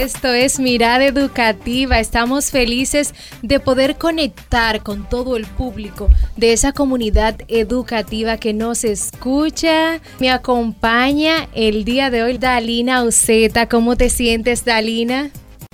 Esto es Mirada Educativa. Estamos felices de poder conectar con todo el público de esa comunidad educativa que nos escucha. Me acompaña el día de hoy Dalina Uceta. ¿Cómo te sientes, Dalina?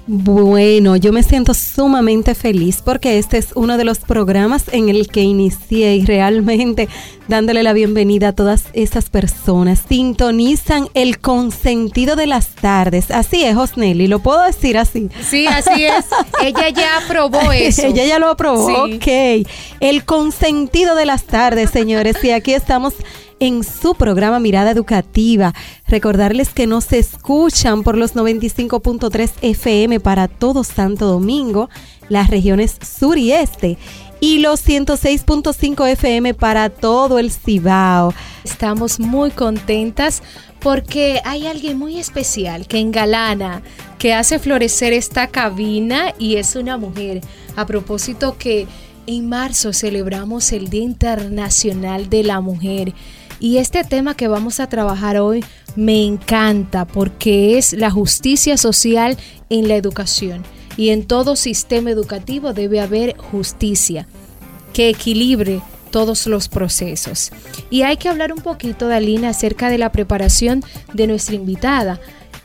Bueno, yo me siento sumamente feliz porque este es uno de los programas en el que inicié y realmente dándole la bienvenida a todas esas personas. Sintonizan el consentido de las tardes. Así es, Osnelli, lo puedo decir así. Sí, así es. Ella ya aprobó eso. Ella ya lo aprobó. Ok. El consentido de las tardes, señores. Y aquí estamos en su programa Mirada Educativa. Recordarles que nos escuchan por los 95.3 FM para todo Santo Domingo, las regiones sur y este y los 106.5 FM para todo el Cibao. Estamos muy contentas porque hay alguien muy especial que engalana, que hace florecer esta cabina y es una mujer. A propósito que en marzo celebramos el Día Internacional de la Mujer y este tema que vamos a trabajar hoy me encanta porque es la justicia social en la educación. Y en todo sistema educativo debe haber justicia que equilibre todos los procesos. Y hay que hablar un poquito, Dalina, acerca de la preparación de nuestra invitada.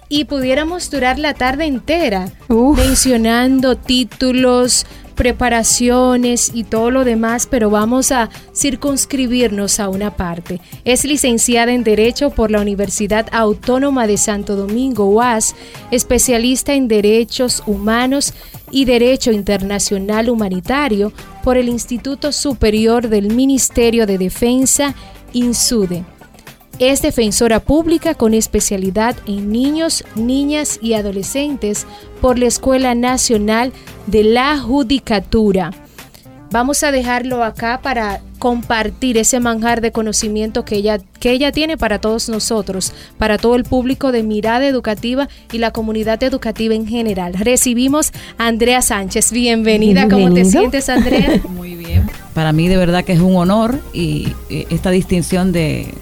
Y pudiéramos durar la tarde entera mencionando títulos, preparaciones y todo lo demás, pero vamos a circunscribirnos a una parte. Es licenciada en Derecho por la Universidad Autónoma de Santo Domingo, UAS, especialista en Derechos Humanos y Derecho Internacional Humanitario por el Instituto Superior del Ministerio de Defensa, INSUDE. Es defensora pública con especialidad en niños, niñas y adolescentes por la Escuela Nacional de la Judicatura. Vamos a dejarlo acá para compartir ese manjar de conocimiento que ella, que ella tiene para todos nosotros, para todo el público de Mirada Educativa y la comunidad educativa en general. Recibimos a Andrea Sánchez. Bienvenida. ¿Cómo te sientes, Andrea? Muy bien. Para mí de verdad que es un honor y esta distinción de,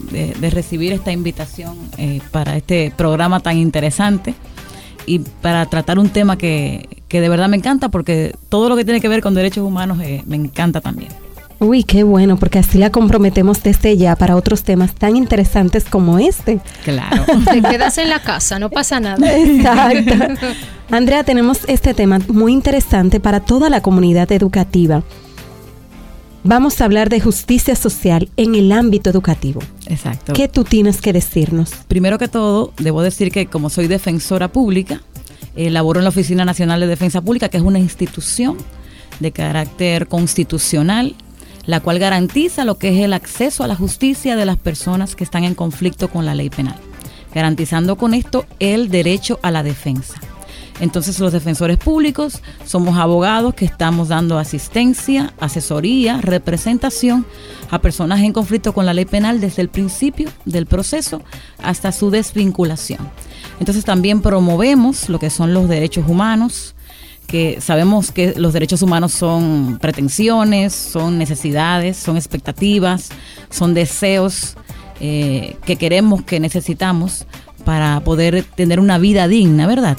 recibir esta invitación eh, para este programa tan interesante y para tratar un tema que, que de verdad me encanta porque todo lo que tiene que ver con derechos humanos eh, me encanta también. Uy, qué bueno, porque así la comprometemos desde ya para otros temas tan interesantes como este. Claro. Te quedas en la casa, no pasa nada. Exacto. Andrea, tenemos este tema muy interesante para toda la comunidad educativa. Vamos a hablar de justicia social en el ámbito educativo. Exacto. ¿Qué tú tienes que decirnos? Primero que todo, debo decir que como soy defensora pública, eh, laboro en la Oficina Nacional de Defensa Pública, que es una institución de carácter constitucional, la cual garantiza lo que es el acceso a la justicia de las personas que están en conflicto con la ley penal, garantizando con esto el derecho a la defensa. Entonces los defensores públicos somos abogados que estamos dando asistencia, asesoría, representación a personas en conflicto con la ley penal desde el principio del proceso hasta su desvinculación. Entonces también promovemos lo que son los derechos humanos, que sabemos que los derechos humanos son pretensiones, son necesidades, son expectativas, son deseos eh, que queremos, que necesitamos para poder tener una vida digna, ¿verdad?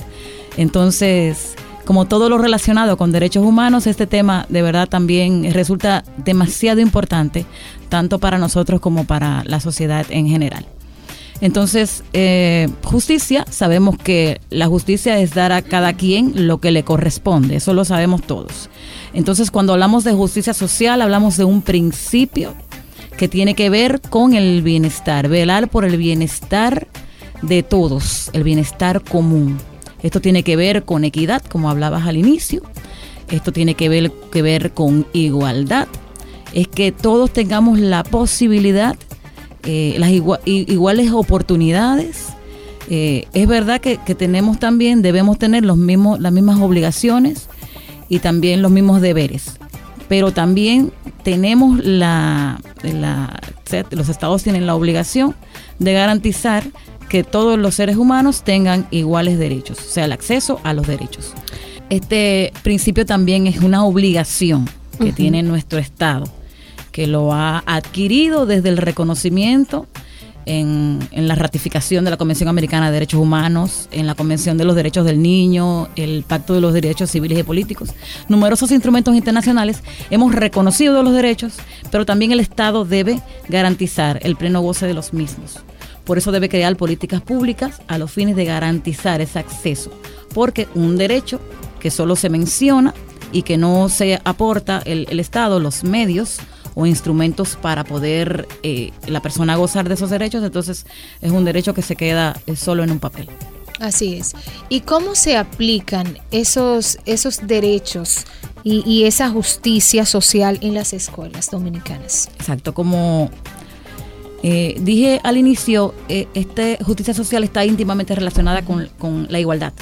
Entonces, como todo lo relacionado con derechos humanos, este tema de verdad también resulta demasiado importante, tanto para nosotros como para la sociedad en general. Entonces, eh, justicia, sabemos que la justicia es dar a cada quien lo que le corresponde, eso lo sabemos todos. Entonces, cuando hablamos de justicia social, hablamos de un principio que tiene que ver con el bienestar, velar por el bienestar de todos, el bienestar común. Esto tiene que ver con equidad, como hablabas al inicio. Esto tiene que ver, que ver con igualdad. Es que todos tengamos la posibilidad eh, las iguales oportunidades. Eh, es verdad que, tenemos también, debemos tener los mismos, las mismas obligaciones y también los mismos deberes. Pero también tenemos la, la, los estados tienen la obligación de garantizar que todos los seres humanos tengan iguales derechos, o sea, el acceso a los derechos. Este principio también es una obligación que tiene nuestro Estado, que lo ha adquirido desde el reconocimiento en, la ratificación de la Convención Americana de Derechos Humanos, en la Convención de los Derechos del Niño, el Pacto de los Derechos Civiles y Políticos, numerosos instrumentos internacionales, hemos reconocido los derechos, pero también el Estado debe garantizar el pleno goce de los mismos. Por eso debe crear políticas públicas a los fines de garantizar ese acceso, porque un derecho que solo se menciona y que no se aporta el, el Estado, los medios, o instrumentos para poder eh, la persona gozar de esos derechos, entonces es un derecho que se queda eh, solo en un papel. Así es. ¿Y cómo se aplican esos, esos derechos y, esa justicia social en las escuelas dominicanas? Exacto, como eh, dije al inicio, esta justicia social está íntimamente relacionada con, con, la igualdad,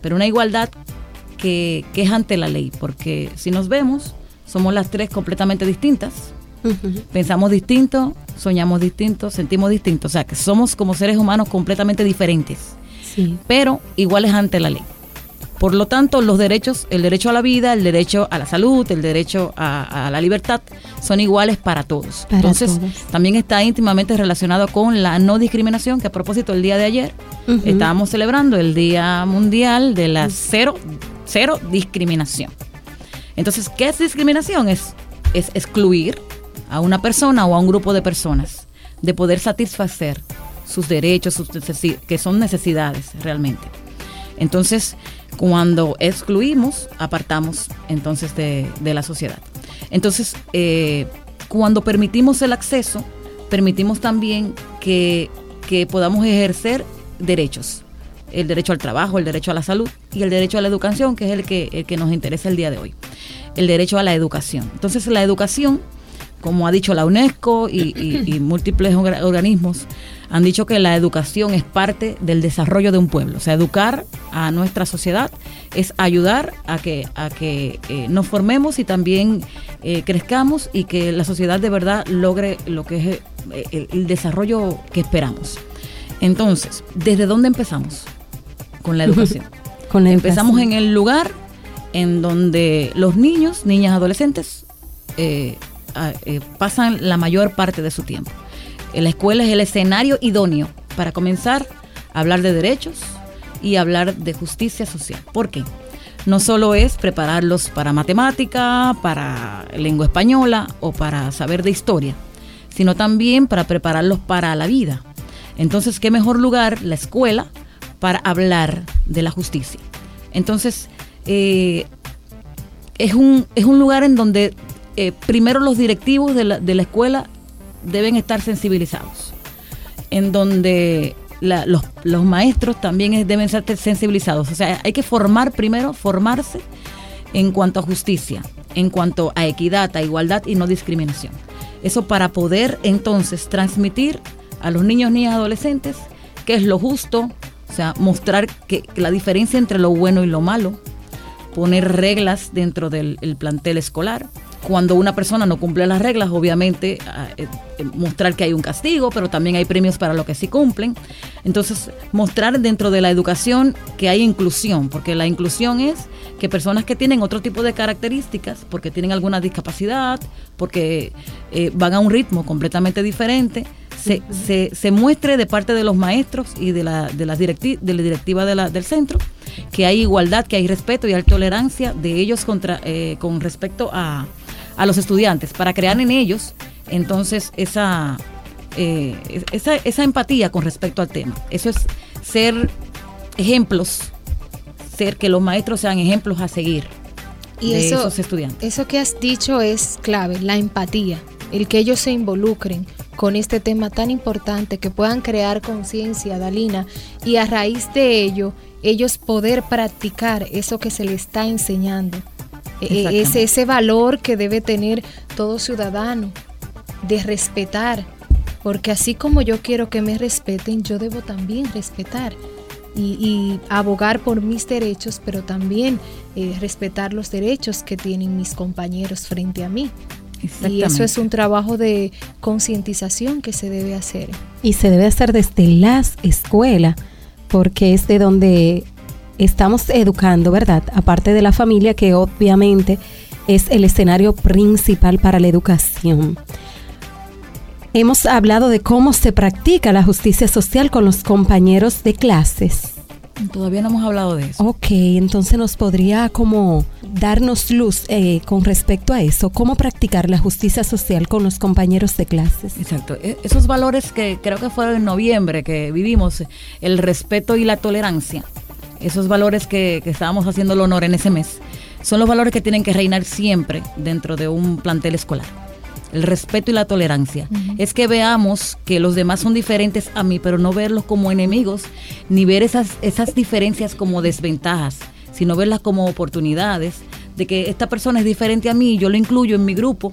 pero una igualdad que, que es ante la ley, porque si nos vemos, somos las tres completamente distintas. Pensamos distinto, soñamos distinto, sentimos distinto. O sea, que somos como seres humanos completamente diferentes, pero iguales ante la ley. Por lo tanto, los derechos, el derecho a la vida, el derecho a la salud, el derecho a, la libertad, son iguales para todos. Entonces, también está íntimamente relacionado con la no discriminación, que a propósito, el día de ayer estábamos celebrando el Día Mundial de la cero, cero discriminación. Entonces, ¿qué es discriminación? Es, es excluir a una persona o a un grupo de personas de poder satisfacer sus derechos, sus que son necesidades realmente. Entonces, cuando excluimos, apartamos entonces de, la sociedad. Entonces, eh, cuando permitimos el acceso, permitimos también que, que podamos ejercer derechos. El derecho al trabajo, el derecho a la salud y el derecho a la educación, que es el que, el que nos interesa el día de hoy el derecho a la educación. Entonces la educación, como ha dicho la UNESCO y, múltiples organismos, han dicho que la educación es parte del desarrollo de un pueblo. O sea, educar a nuestra sociedad es ayudar a que, a que eh, nos formemos y también eh, crezcamos y que la sociedad de verdad logre lo que es eh, el, desarrollo que esperamos. Entonces, ¿desde dónde empezamos? Con la educación. Con empezamos en el lugar en donde los niños, niñas, adolescentes eh, eh, pasan la mayor parte de su tiempo. La escuela es el escenario idóneo para comenzar a hablar de derechos y hablar de justicia social. ¿Por qué? No solo es prepararlos para matemática, para lengua española o para saber de historia, sino también para prepararlos para la vida. Entonces, ¿qué mejor lugar la escuela para hablar de la justicia? Entonces, eh, es, un, es un lugar en donde eh, primero los directivos de la, de la, escuela deben estar sensibilizados, en donde los, los, maestros también deben ser sensibilizados. O sea, hay que formar primero, formarse en cuanto a justicia, en cuanto a equidad, a igualdad y no discriminación. Eso para poder entonces transmitir a los niños, niñas, adolescentes qué es lo justo, o sea, mostrar que la diferencia entre lo bueno y lo malo, poner reglas dentro del plantel escolar. Cuando una persona no cumple las reglas, obviamente ah, eh, eh, mostrar que hay un castigo, pero también hay premios para los que sí cumplen. Entonces, mostrar dentro de la educación que hay inclusión, porque la inclusión es que personas que tienen otro tipo de características, porque tienen alguna discapacidad, porque eh, van a un ritmo completamente diferente, se, se, se, muestre de parte de los maestros y de la, de las directi de la directiva de la, del centro que hay igualdad, que hay respeto y hay tolerancia de ellos contra, eh, con respecto a, a, los estudiantes, para crear en ellos entonces esa, eh, esa, esa empatía con respecto al tema. Eso es ser ejemplos, ser que los maestros sean ejemplos a seguir. Y de esos estudiantes. Eso que has dicho es clave, la empatía, el que ellos se involucren con este tema tan importante, que puedan crear conciencia, Dalina, y a raíz de ello, ellos poder practicar eso que se les está enseñando. E, e, ese, ese valor que debe tener todo ciudadano de respetar, porque así como yo quiero que me respeten, yo debo también respetar. Y, abogar por mis derechos, pero también eh, respetar los derechos que tienen mis compañeros frente a mí. Y eso es un trabajo de concientización que se debe hacer. Y se debe hacer desde las escuelas, porque es de donde estamos educando, ¿verdad? Aparte de la familia, que obviamente es el escenario principal para la educación. Hemos hablado de cómo se practica la justicia social con los compañeros de clases. Todavía no hemos hablado de eso. Ok, entonces nos podría como darnos luz eh, con respecto a eso, cómo practicar la justicia social con los compañeros de clases. Exacto, e, esos valores que creo que fueron en noviembre que vivimos, el respeto y la tolerancia, esos valores que, que estábamos haciendo el honor en ese mes, son los valores que tienen que reinar siempre dentro de un plantel escolar el respeto y la tolerancia. Es que veamos que los demás son diferentes a mí, pero no verlos como enemigos, ni ver esas, esas diferencias como desventajas, sino verlas como oportunidades de que esta persona es diferente a mí, yo lo incluyo en mi grupo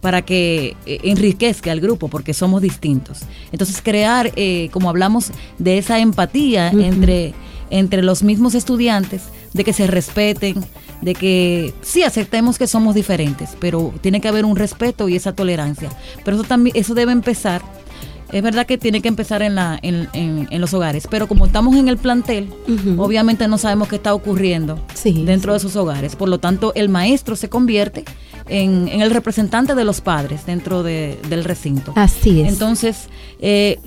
para que eh, enriquezca al grupo, porque somos distintos. Entonces, crear, eh, como hablamos, de esa empatía entre, entre los mismos estudiantes, de que se respeten, de que sí aceptemos que somos diferentes, pero tiene que haber un respeto y esa tolerancia. Pero eso también, eso debe empezar. Es verdad que tiene que empezar en, la, en, en, los hogares, pero como estamos en el plantel, obviamente no sabemos qué está ocurriendo dentro de esos hogares. Por lo tanto, el maestro se convierte en, el representante de los padres dentro del recinto. Así es. Entonces, eh,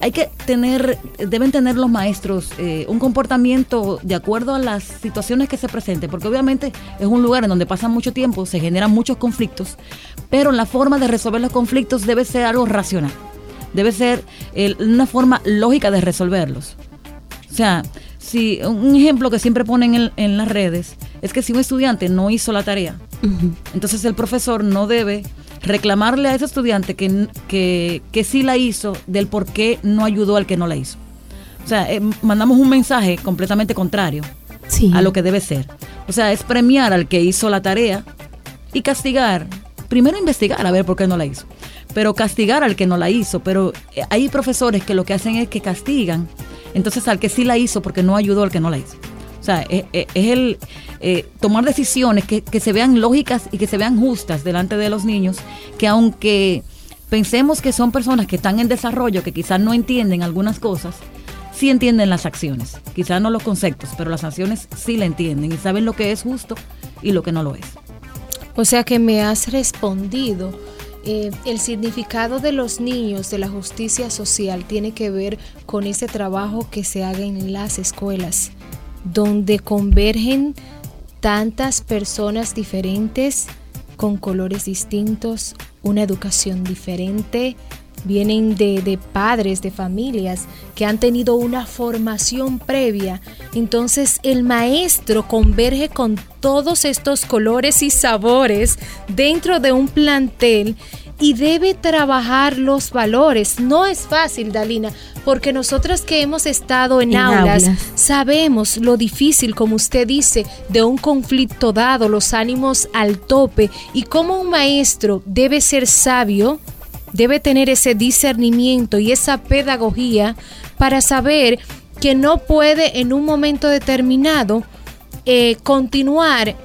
hay que tener, deben tener los maestros eh, un comportamiento de acuerdo a las situaciones que se presenten, porque obviamente es un lugar en donde pasan mucho tiempo, se generan muchos conflictos, pero la forma de resolver los conflictos debe ser algo racional, debe ser una forma lógica de resolverlos. O sea, si un ejemplo que siempre ponen en, las redes es que si un estudiante no hizo la tarea, entonces el profesor no debe reclamarle a ese estudiante que, que, que sí la hizo del por qué no ayudó al que no la hizo. O sea, eh, mandamos un mensaje completamente contrario a lo que debe ser. O sea, es premiar al que hizo la tarea y castigar. Primero investigar a ver por qué no la hizo. Pero castigar al que no la hizo. Pero eh, hay profesores que lo que hacen es que castigan. Entonces al que sí la hizo porque no ayudó al que no la hizo. O sea, es, el eh, tomar decisiones que, se vean lógicas y que se vean justas delante de los niños, que aunque pensemos que son personas que están en desarrollo, que quizás no entienden algunas cosas, sí entienden las acciones. Quizás no los conceptos, pero las acciones sí la entienden y saben lo que es justo y lo que no lo es. O sea que me has respondido. Eh, el significado de los niños de la justicia social tiene que ver con ese trabajo que se haga en las escuelas donde convergen tantas personas diferentes con colores distintos, una educación diferente, vienen de, padres, de familias que han tenido una formación previa. Entonces el maestro converge con todos estos colores y sabores dentro de un plantel y debe trabajar los valores. No es fácil, Dalina, porque nosotras que hemos estado en, aulas, sabemos lo difícil, como usted dice, de un conflicto dado, los ánimos al tope y cómo un maestro debe ser sabio, debe tener ese discernimiento y esa pedagogía para saber que no puede en un momento determinado eh, continuar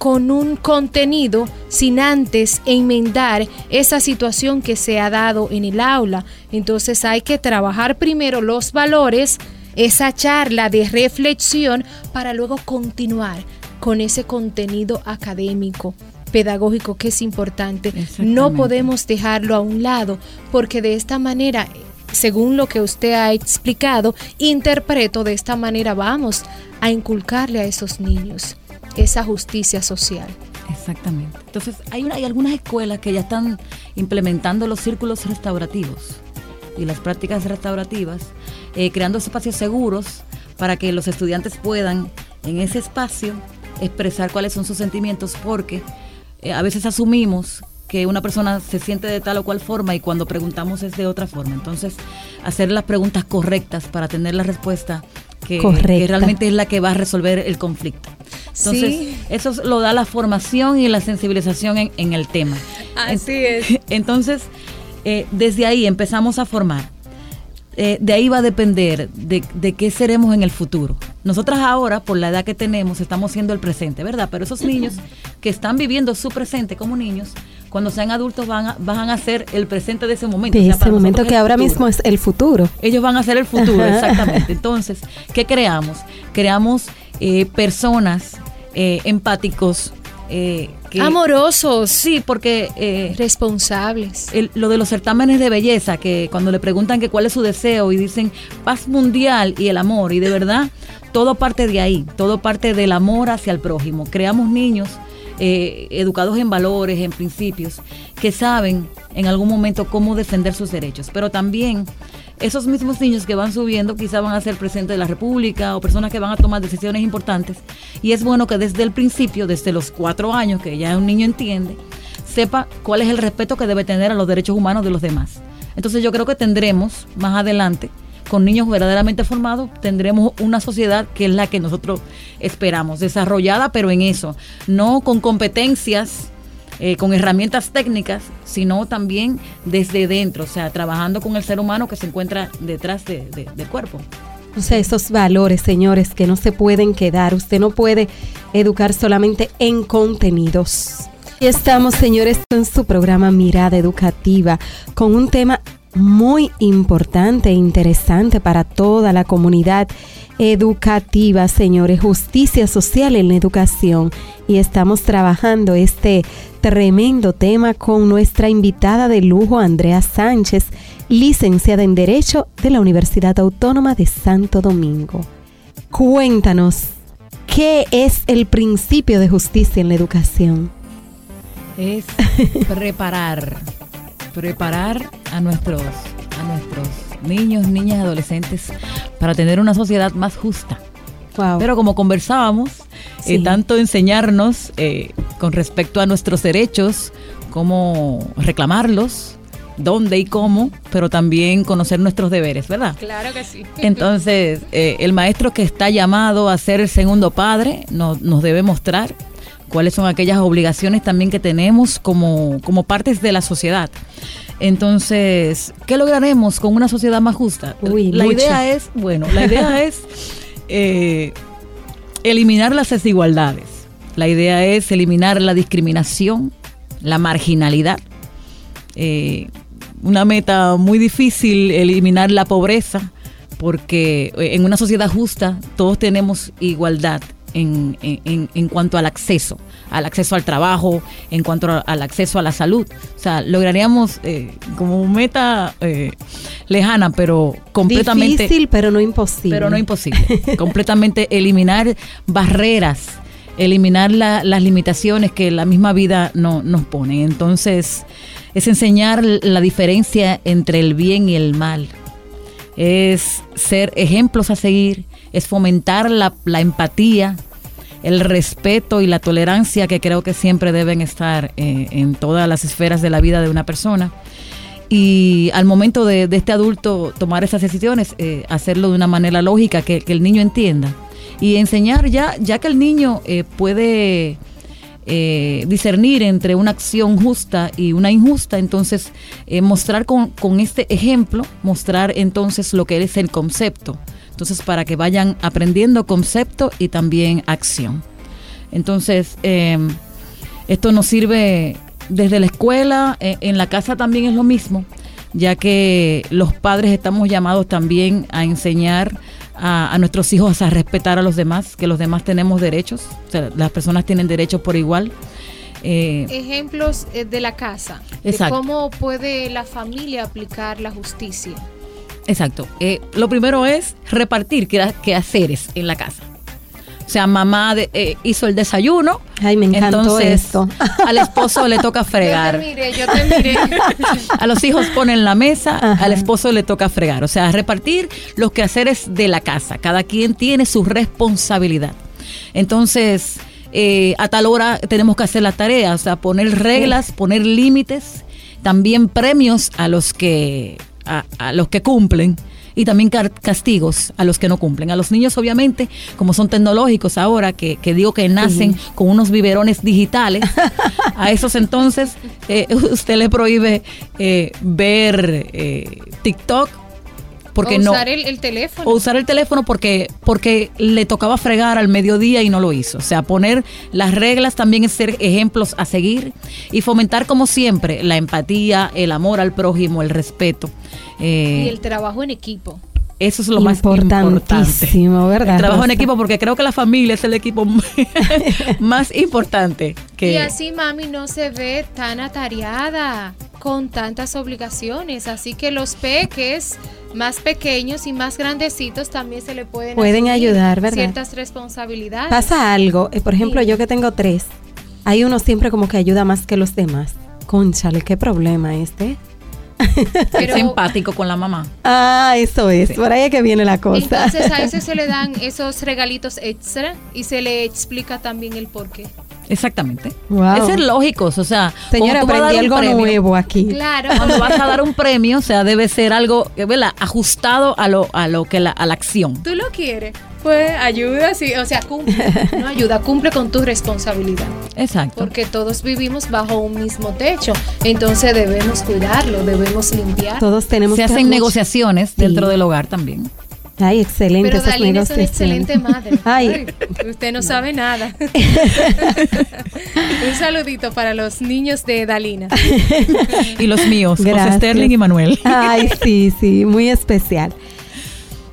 con un contenido sin antes enmendar esa situación que se ha dado en el aula. Entonces hay que trabajar primero los valores, esa charla de reflexión para luego continuar con ese contenido académico pedagógico que es importante. No podemos dejarlo a un lado porque de esta manera según lo que usted ha explicado, interpreto de esta manera vamos a inculcarle a esos niños esa justicia social. Exactamente. Entonces, hay, una, hay algunas escuelas que ya están implementando los círculos restaurativos y las prácticas restaurativas, eh, creando espacios seguros para que los estudiantes puedan en ese espacio expresar cuáles son sus sentimientos, porque eh, a veces asumimos que una persona se siente de tal o cual forma y cuando preguntamos es de otra forma. Entonces, hacer las preguntas correctas para tener la respuesta que, que realmente es la que va a resolver el conflicto. Entonces, eso lo da la formación y la sensibilización en, el tema. Así es. Entonces, eh, desde ahí empezamos a formar. eh, de ahí va a depender de, de, qué seremos en el futuro. Nosotras ahora, por la edad que tenemos, estamos siendo el presente, ¿verdad? Pero esos niños que están viviendo su presente como niños, cuando sean adultos van a, van a ser el presente de ese momento. De ese momento que ahora mismo es el futuro. Ellos van a ser el futuro, exactamente. Entonces, ¿qué creamos? Creamos eh, personas eh, empáticos, eh, amorosos. Sí, porque... Eh, Responsables. lo de los certámenes de belleza, que cuando le preguntan que cuál es su deseo y dicen paz mundial y el amor, y de verdad, todo parte de ahí, todo parte del amor hacia el prójimo. Creamos niños eh, educados en valores, en principios, que saben en algún momento cómo defender sus derechos. Pero también esos mismos niños que van subiendo quizá van a ser presidentes de la República o personas que van a tomar decisiones importantes. Y es bueno que desde el principio, desde los cuatro años, que ya un niño entiende, sepa cuál es el respeto que debe tener a los derechos humanos de los demás. Entonces yo creo que tendremos más adelante con niños verdaderamente formados, tendremos una sociedad que es la que nosotros esperamos, desarrollada, pero en eso, no con competencias, eh, con herramientas técnicas, sino también desde dentro, o sea, trabajando con el ser humano que se encuentra detrás del cuerpo. O sea, esos valores, señores, que no se pueden quedar. Usted no puede educar solamente en contenidos. Y estamos, señores, en su programa Mirada Educativa con un tema muy importante e interesante para toda la comunidad educativa, señores, justicia social en la educación. Y estamos trabajando este tremendo tema con nuestra invitada de lujo, Andrea Sánchez, licenciada en Derecho de la Universidad Autónoma de Santo Domingo. Cuéntanos, ¿qué es el principio de justicia en la educación? Es preparar preparar a nuestros, a nuestros niños, niñas y adolescentes para tener una sociedad más justa. Pero como conversábamos, eh, tanto enseñarnos eh, con respecto a nuestros derechos, cómo reclamarlos, dónde y cómo, pero también conocer nuestros deberes, ¿verdad? Claro que sí. Entonces, eh, el maestro que está llamado a ser el segundo padre nos, nos debe mostrar cuáles son aquellas obligaciones también que tenemos como, como partes de la sociedad. Entonces, ¿qué lograremos con una sociedad más justa? la idea es, bueno, la idea es eh, eliminar las desigualdades. La idea es eliminar la discriminación, la marginalidad. Eh, una meta muy difícil, eliminar la pobreza, porque en una sociedad justa todos tenemos igualdad en, en, en, cuanto al acceso, al acceso al trabajo, en cuanto al acceso a la salud. O sea, lograríamos eh, como meta eh, lejana, pero completamente... Difícil, pero no imposible. Pero no imposible. completamente eliminar barreras, eliminar las limitaciones que la misma vida no, nos pone. Entonces, es enseñar la diferencia entre el bien y el mal. Es ser ejemplos a seguir es fomentar la, empatía, el respeto y la tolerancia que creo que siempre deben estar eh, en todas las esferas de la vida de una persona. Y al momento de, este adulto tomar esas decisiones, eh, hacerlo de una manera lógica, que, el niño entienda. Y enseñar ya, ya que el niño eh, puede discernir entre una acción justa y una injusta, entonces mostrar con este ejemplo, mostrar entonces lo que es el concepto entonces, para que vayan aprendiendo concepto y también acción. Entonces, em, esto nos sirve desde la escuela, e, en la casa también es lo mismo, ya que los padres estamos llamados también a enseñar a, nuestros hijos a respetar a los demás, que los demás tenemos derechos, o sea, las personas tienen derechos por igual. Eh, Ejemplos eh, de la casa, de cómo puede la familia aplicar la justicia. Exacto. Eh, lo primero es repartir qué, haceres en la casa. O sea, mamá eh, hizo el desayuno. Ay, me encantó esto. Al esposo le toca fregar. Yo te miré, yo te miré. A los hijos ponen la mesa, al esposo le toca fregar. O sea, repartir los quehaceres de la casa. Cada quien tiene su responsabilidad. Entonces, eh, a tal hora tenemos que hacer la tarea, o sea, poner reglas, poner límites, también premios a los que a, los que cumplen y también castigos a los que no cumplen. A los niños, obviamente, como son tecnológicos ahora, que, digo que nacen con unos biberones digitales, a esos entonces eh, usted le prohíbe eh, ver eh, TikTok porque o no usar el, el teléfono. o usar el teléfono porque porque le tocaba fregar al mediodía y no lo hizo. O sea, poner las reglas también es ser ejemplos a seguir y fomentar como siempre la empatía, el amor al prójimo, el respeto. Eh, y el trabajo en equipo. Eso es lo más importante. Importantísimo, ¿verdad? El trabajo en equipo porque creo que la familia es el equipo más importante que Y así mami no se ve tan atareada con tantas obligaciones. Así que los peques más pequeños y más grandecitos también se le pueden Pueden ayudar, ¿verdad? Ciertas responsabilidades. Pasa algo, eh, por ejemplo, Sí. yo que tengo tres, hay uno siempre como que ayuda más que los demás. Conchale, qué problema este. Pero- es empático con la mamá. Ah, eso es, por ahí es que viene la cosa. Entonces a ese se le dan esos regalitos extra y se le explica también el por qué. Exactamente. Wow. Es ser lógicos, o sea, Señora, cuando tú vas a aprendí dar un algo premio, nuevo aquí. Claro. Cuando vas a dar un premio, o sea, debe ser algo, ¿verdad? Ajustado a lo, a lo que la, a la acción. Tú lo quieres. Pues ayuda, sí, o sea, cumple. No ayuda, cumple con tu responsabilidad. Exacto. Porque todos vivimos bajo un mismo techo. Entonces debemos cuidarlo, debemos limpiar. Todos tenemos Se que hacen negociaciones Sí. dentro del hogar también. Ay, excelente Pero Dalina es una excelente madre. Ay, Ay, usted no sabe nada. Un saludito para los niños de Dalina. Y los míos, José Gracias. Sterling y Manuel. Ay, sí, sí, muy especial.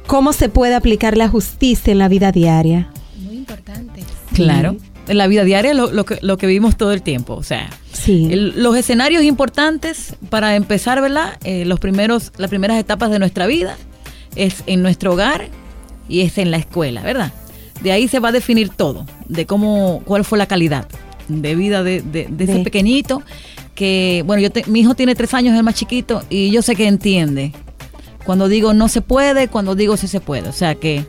¿Cómo se puede aplicar la justicia en la vida diaria? Muy importante. Claro. En la vida diaria lo, lo que, lo que vivimos todo el tiempo. O sea, Sí. el- los escenarios importantes para empezar, ¿verdad? Eh, los primeros, las primeras etapas de nuestra vida es en nuestro hogar y es en la escuela, ¿verdad? De ahí se va a definir todo, de cómo, cuál fue la calidad de vida de, de- de ese De- pequeñito. Que, bueno, yo te- mi hijo tiene tres años, es el más chiquito, y yo sé que entiende. Cuando digo no se puede, cuando digo sí se puede. O sea que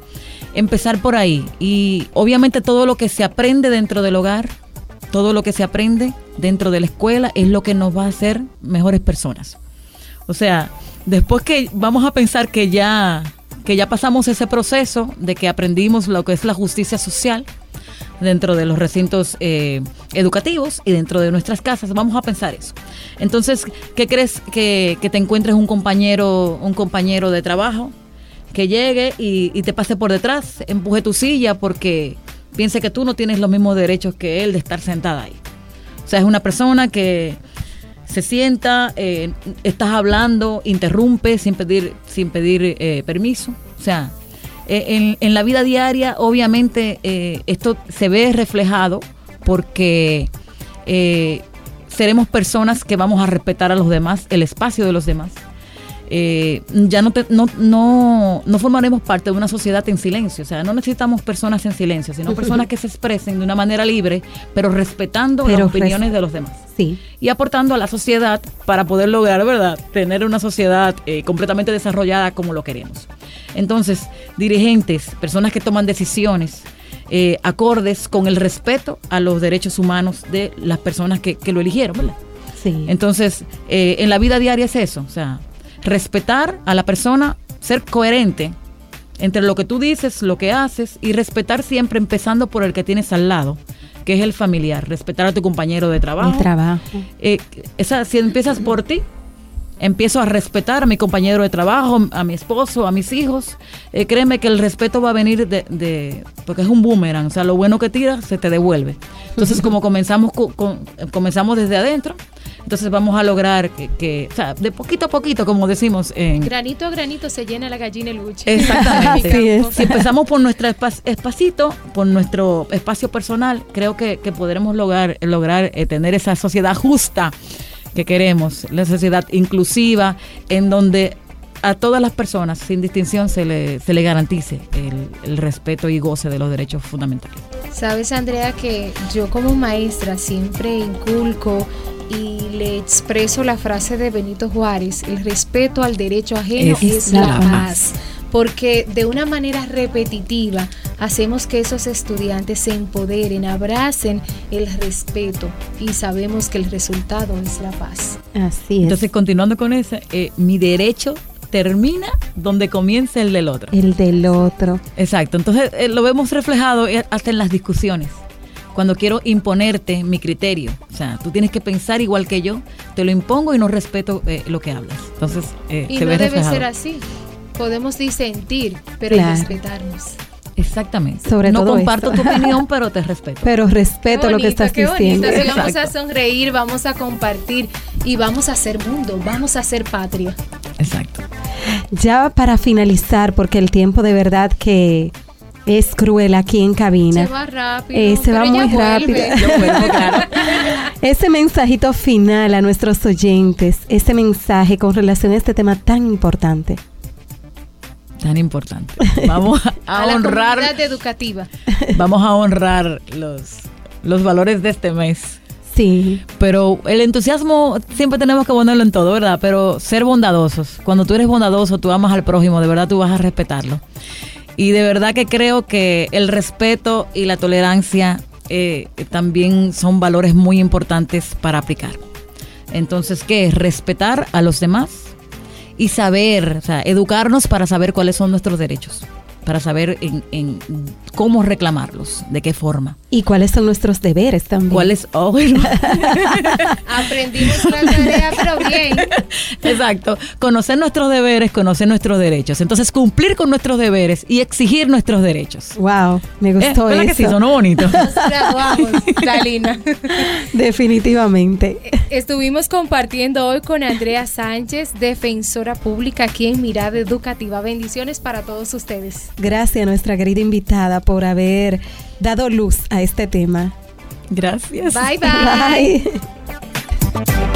empezar por ahí. Y obviamente todo lo que se aprende dentro del hogar, todo lo que se aprende dentro de la escuela es lo que nos va a hacer mejores personas. O sea, después que vamos a pensar que ya, que ya pasamos ese proceso de que aprendimos lo que es la justicia social dentro de los recintos eh, educativos y dentro de nuestras casas, vamos a pensar eso. Entonces, ¿qué crees que, te encuentres un compañero, un compañero de trabajo que llegue y, te pase por detrás, empuje tu silla porque piense que tú no tienes los mismos derechos que él de estar sentada ahí? O sea, es una persona que se sienta, eh, estás hablando, interrumpe sin pedir, sin pedir eh, permiso. O sea, en, en la vida diaria, obviamente, eh, esto se ve reflejado porque eh, seremos personas que vamos a respetar a los demás, el espacio de los demás. Eh, ya no, te- no, no, no formaremos parte de una sociedad en silencio. O sea, no necesitamos personas en silencio, sino personas que se expresen de una manera libre, pero respetando Pero las opiniones de los demás Sí. y aportando a la sociedad para poder lograr, ¿verdad?, tener una sociedad eh, completamente desarrollada como lo queremos. Entonces, dirigentes, personas que toman decisiones eh, acordes con el respeto a los derechos humanos de las personas que, que lo eligieron, ¿verdad? Sí. Entonces, eh, en la vida diaria es eso, o sea, respetar a la persona, ser coherente entre lo que tú dices, lo que haces y respetar siempre empezando por el que tienes al lado, que es el familiar, respetar a tu compañero de trabajo. Mi trabajo. Eh, esa, si empiezas por ti, empiezo a respetar a mi compañero de trabajo, a mi esposo, a mis hijos. Eh, créeme que el respeto va a venir de, de- porque es un boomerang, o sea, lo bueno que tiras se te devuelve. Entonces, como comenzamos co- con- comenzamos desde adentro, entonces vamos a lograr que, que, o sea, de poquito a poquito, como decimos en, Granito a granito se llena la gallina el buche. Exactamente. Así es. Si empezamos por nuestro espa- espacito, por nuestro espacio personal, creo que, que podremos lograr, lograr eh, tener esa sociedad justa que queremos, la sociedad inclusiva, en donde a todas las personas, sin distinción, se le, se le garantice el, el respeto y goce de los derechos fundamentales. Sabes, Andrea, que yo como maestra siempre inculco y le expreso la frase de Benito Juárez, el respeto al derecho ajeno Es es, la la paz. Porque de una manera repetitiva hacemos que esos estudiantes se empoderen, abracen el respeto y sabemos que el resultado es la paz. Así es. Entonces, continuando con eso, eh, mi derecho termina donde comienza el del otro. el del otro. Exacto, entonces eh, lo vemos reflejado eh, hasta en las discusiones. Cuando quiero imponerte mi criterio, o sea, tú tienes que pensar igual que yo, te lo impongo y no respeto eh, lo que hablas. Entonces, eh, Y se no ve debe reflejado. ser así. Podemos disentir, pero Claro. respetarnos. Exactamente. Sobre no todo comparto esto. tu opinión, pero te respeto. Pero respeto lo que estás qué diciendo. bonito. Sí, vamos a sonreír, vamos a compartir y vamos a hacer mundo, vamos a hacer patria. Exacto. Ya para finalizar, porque el tiempo de verdad que es cruel aquí en cabina. Se va rápido. Eh, se va muy vuelve. rápido. Claro. Ese mensajito final a nuestros oyentes, ese mensaje con relación a este tema tan importante. Tan importante. Vamos a, A la honrar, comunidad educativa. vamos a honrar los, los valores de este mes. Sí, Pero el entusiasmo siempre tenemos que ponerlo en todo, ¿verdad? Pero ser bondadosos. Cuando tú eres bondadoso, tú amas al prójimo, de verdad tú vas a respetarlo. Y de verdad que creo que el respeto y la tolerancia eh, también son valores muy importantes para aplicar. Entonces, ¿qué es? Respetar a los demás y saber, o sea, educarnos para saber cuáles son nuestros derechos, para saber en, en cómo reclamarlos, de qué forma. Y cuáles son nuestros deberes también. ¿Cuál es? Oh, bueno. Aprendimos la tarea, pero bien. Exacto. Conocer nuestros deberes, conocer nuestros derechos. Entonces, cumplir con nuestros deberes y exigir nuestros derechos. Wow, me Eh, gustó ¿verdad que sí? eso. Sonó bonito. Nos graduamos, Dalina. Definitivamente. Estuvimos compartiendo hoy con Andrea Sánchez, defensora pública aquí en Mirada Educativa. Bendiciones para todos ustedes. Gracias a nuestra querida invitada por haber dado luz a este tema. Gracias. Bye bye. bye.